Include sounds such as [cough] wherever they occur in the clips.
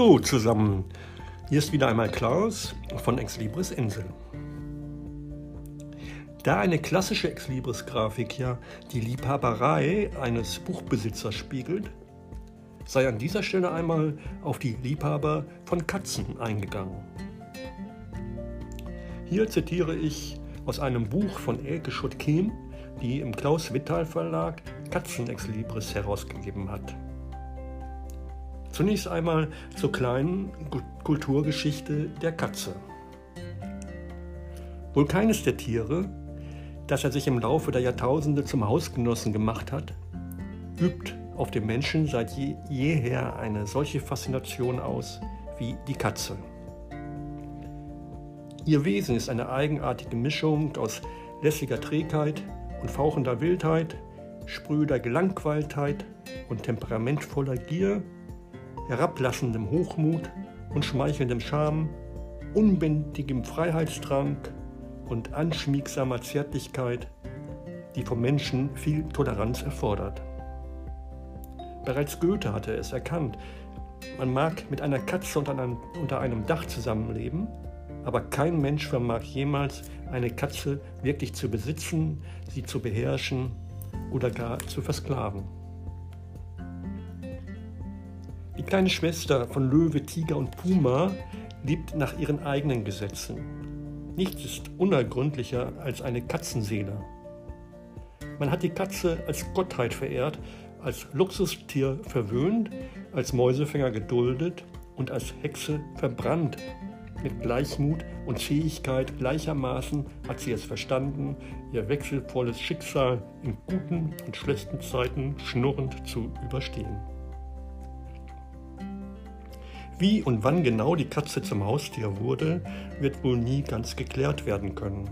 Hallo zusammen, hier ist wieder einmal Klaus von Exlibris Insel. Da eine klassische Exlibris-Grafik ja die Liebhaberei eines Buchbesitzers spiegelt, sei an dieser Stelle einmal auf die Liebhaber von Katzen eingegangen. Hier zitiere ich aus einem Buch von Elke Schutt-Kehm, die im Klaus Wittal Verlag Katzenexlibris herausgegeben hat. Zunächst einmal zur kleinen Kulturgeschichte der Katze. Wohl keines der Tiere, das er sich im Laufe der Jahrtausende zum Hausgenossen gemacht hat, übt auf den Menschen seit je, jeher eine solche Faszination aus wie die Katze. Ihr Wesen ist eine eigenartige Mischung aus lässiger Trägheit und fauchender Wildheit, spröder Gelangweiltheit und temperamentvoller Gier herablassendem Hochmut und schmeichelndem Scham, unbändigem Freiheitsdrang und anschmiegsamer Zärtlichkeit, die vom Menschen viel Toleranz erfordert. Bereits Goethe hatte es erkannt, man mag mit einer Katze unter einem, unter einem Dach zusammenleben, aber kein Mensch vermag jemals eine Katze wirklich zu besitzen, sie zu beherrschen oder gar zu versklaven. Kleine Schwester von Löwe, Tiger und Puma lebt nach ihren eigenen Gesetzen. Nichts ist unergründlicher als eine Katzenseele. Man hat die Katze als Gottheit verehrt, als Luxustier verwöhnt, als Mäusefänger geduldet und als Hexe verbrannt. Mit Gleichmut und Fähigkeit gleichermaßen hat sie es verstanden, ihr wechselvolles Schicksal in guten und schlechten Zeiten schnurrend zu überstehen. Wie und wann genau die Katze zum Haustier wurde, wird wohl nie ganz geklärt werden können.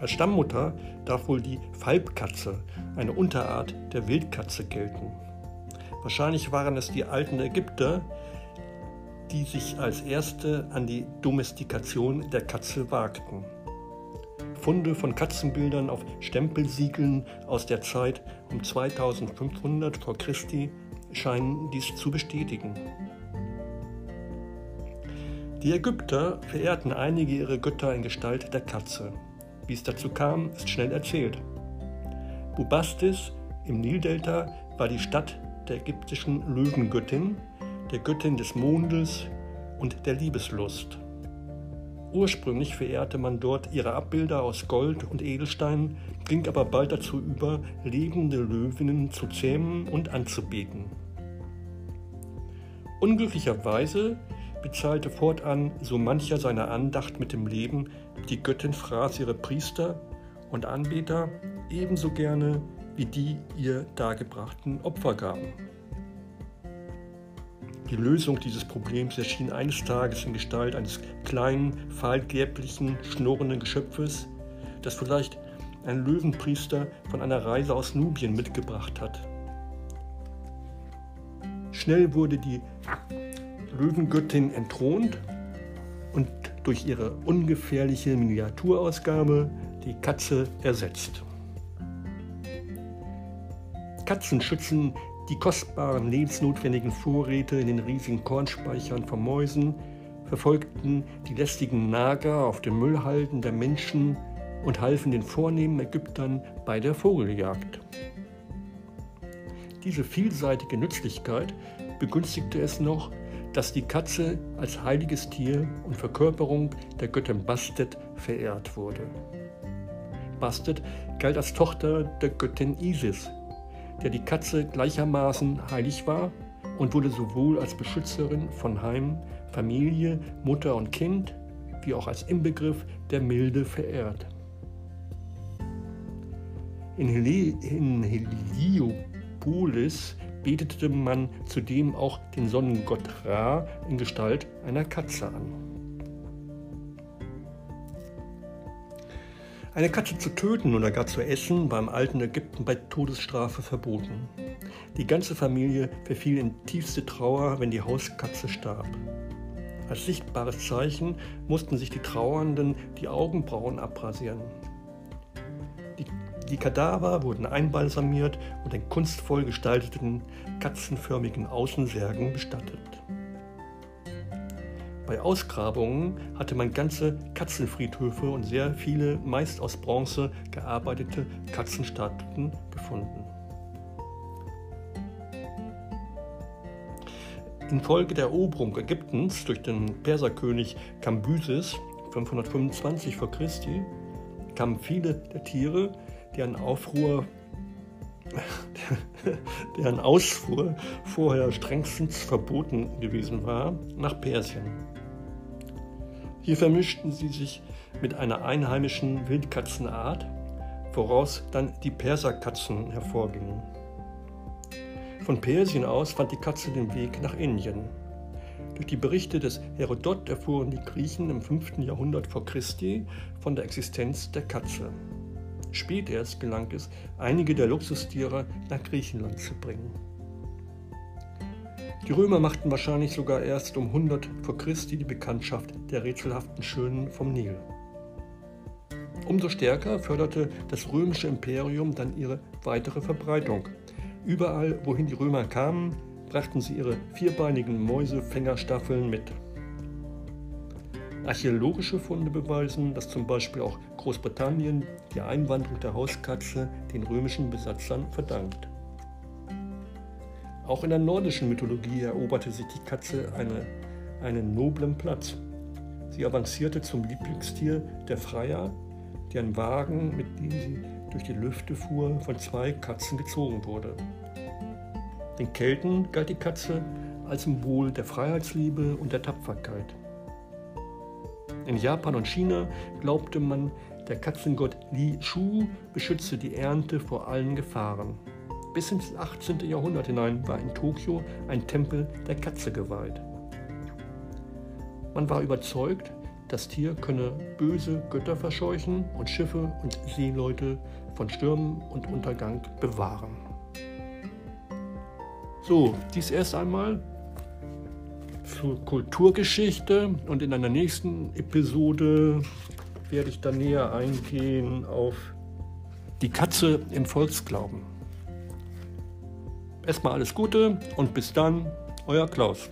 Als Stammmutter darf wohl die Falbkatze, eine Unterart der Wildkatze, gelten. Wahrscheinlich waren es die alten Ägypter, die sich als erste an die Domestikation der Katze wagten. Funde von Katzenbildern auf Stempelsiegeln aus der Zeit um 2500 v. Chr. scheinen dies zu bestätigen. Die Ägypter verehrten einige ihrer Götter in Gestalt der Katze. Wie es dazu kam, ist schnell erzählt. Bubastis im Nildelta war die Stadt der ägyptischen Löwengöttin, der Göttin des Mondes und der Liebeslust. Ursprünglich verehrte man dort ihre Abbilder aus Gold und Edelsteinen, ging aber bald dazu über, lebende Löwinnen zu zähmen und anzubeten. Unglücklicherweise bezahlte fortan so mancher seiner Andacht mit dem Leben, die Göttin fraß ihre Priester und Anbeter ebenso gerne wie die ihr dargebrachten Opfergaben. Die Lösung dieses Problems erschien eines Tages in Gestalt eines kleinen, fahlgeblichen, schnurrenden Geschöpfes, das vielleicht ein Löwenpriester von einer Reise aus Nubien mitgebracht hat. Schnell wurde die Löwengöttin entthront und durch ihre ungefährliche Miniaturausgabe die Katze ersetzt. Katzen schützen die kostbaren lebensnotwendigen Vorräte in den riesigen Kornspeichern vor Mäusen, verfolgten die lästigen Nager auf den Müllhalden der Menschen und halfen den vornehmen Ägyptern bei der Vogeljagd. Diese vielseitige Nützlichkeit begünstigte es noch, dass die Katze als heiliges Tier und Verkörperung der Göttin Bastet verehrt wurde. Bastet galt als Tochter der Göttin Isis, der die Katze gleichermaßen heilig war und wurde sowohl als Beschützerin von Heim, Familie, Mutter und Kind wie auch als Inbegriff der Milde verehrt. In, Heli in Heliopolis betete man zudem auch den Sonnengott Ra in Gestalt einer Katze an. Eine Katze zu töten oder gar zu essen war im alten Ägypten bei Todesstrafe verboten. Die ganze Familie verfiel in tiefste Trauer, wenn die Hauskatze starb. Als sichtbares Zeichen mussten sich die Trauernden die Augenbrauen abrasieren. Die Kadaver wurden einbalsamiert und in kunstvoll gestalteten, katzenförmigen Außensärgen bestattet. Bei Ausgrabungen hatte man ganze Katzenfriedhöfe und sehr viele, meist aus Bronze gearbeitete Katzenstatuen gefunden. Infolge der Eroberung Ägyptens durch den Perserkönig Kambyses 525 v. Chr. kamen viele der Tiere, deren Aufruhr [laughs] deren Ausfuhr vorher strengstens verboten gewesen war, nach Persien. Hier vermischten sie sich mit einer einheimischen Wildkatzenart, woraus dann die Perserkatzen hervorgingen. Von Persien aus fand die Katze den Weg nach Indien. Durch die Berichte des Herodot erfuhren die Griechen im 5. Jahrhundert vor Christi von der Existenz der Katze. Spät erst gelang es, einige der Luxustiere nach Griechenland zu bringen. Die Römer machten wahrscheinlich sogar erst um 100 vor Christi die Bekanntschaft der rätselhaften Schönen vom Nil. Umso stärker förderte das römische Imperium dann ihre weitere Verbreitung. Überall, wohin die Römer kamen, brachten sie ihre vierbeinigen Mäusefängerstaffeln mit. Archäologische Funde beweisen, dass zum Beispiel auch Großbritannien die Einwanderung der Hauskatze den römischen Besatzern verdankt. Auch in der nordischen Mythologie eroberte sich die Katze eine, einen noblen Platz. Sie avancierte zum Lieblingstier der Freier, deren Wagen, mit dem sie durch die Lüfte fuhr, von zwei Katzen gezogen wurde. Den Kelten galt die Katze als Symbol der Freiheitsliebe und der Tapferkeit. In Japan und China glaubte man, der Katzengott Li Shu beschütze die Ernte vor allen Gefahren. Bis ins 18. Jahrhundert hinein war in Tokio ein Tempel der Katze geweiht. Man war überzeugt, das Tier könne böse Götter verscheuchen und Schiffe und Seeleute von Stürmen und Untergang bewahren. So, dies erst einmal zur Kulturgeschichte und in einer nächsten Episode werde ich dann näher eingehen auf die Katze im Volksglauben. Erstmal alles Gute und bis dann, euer Klaus.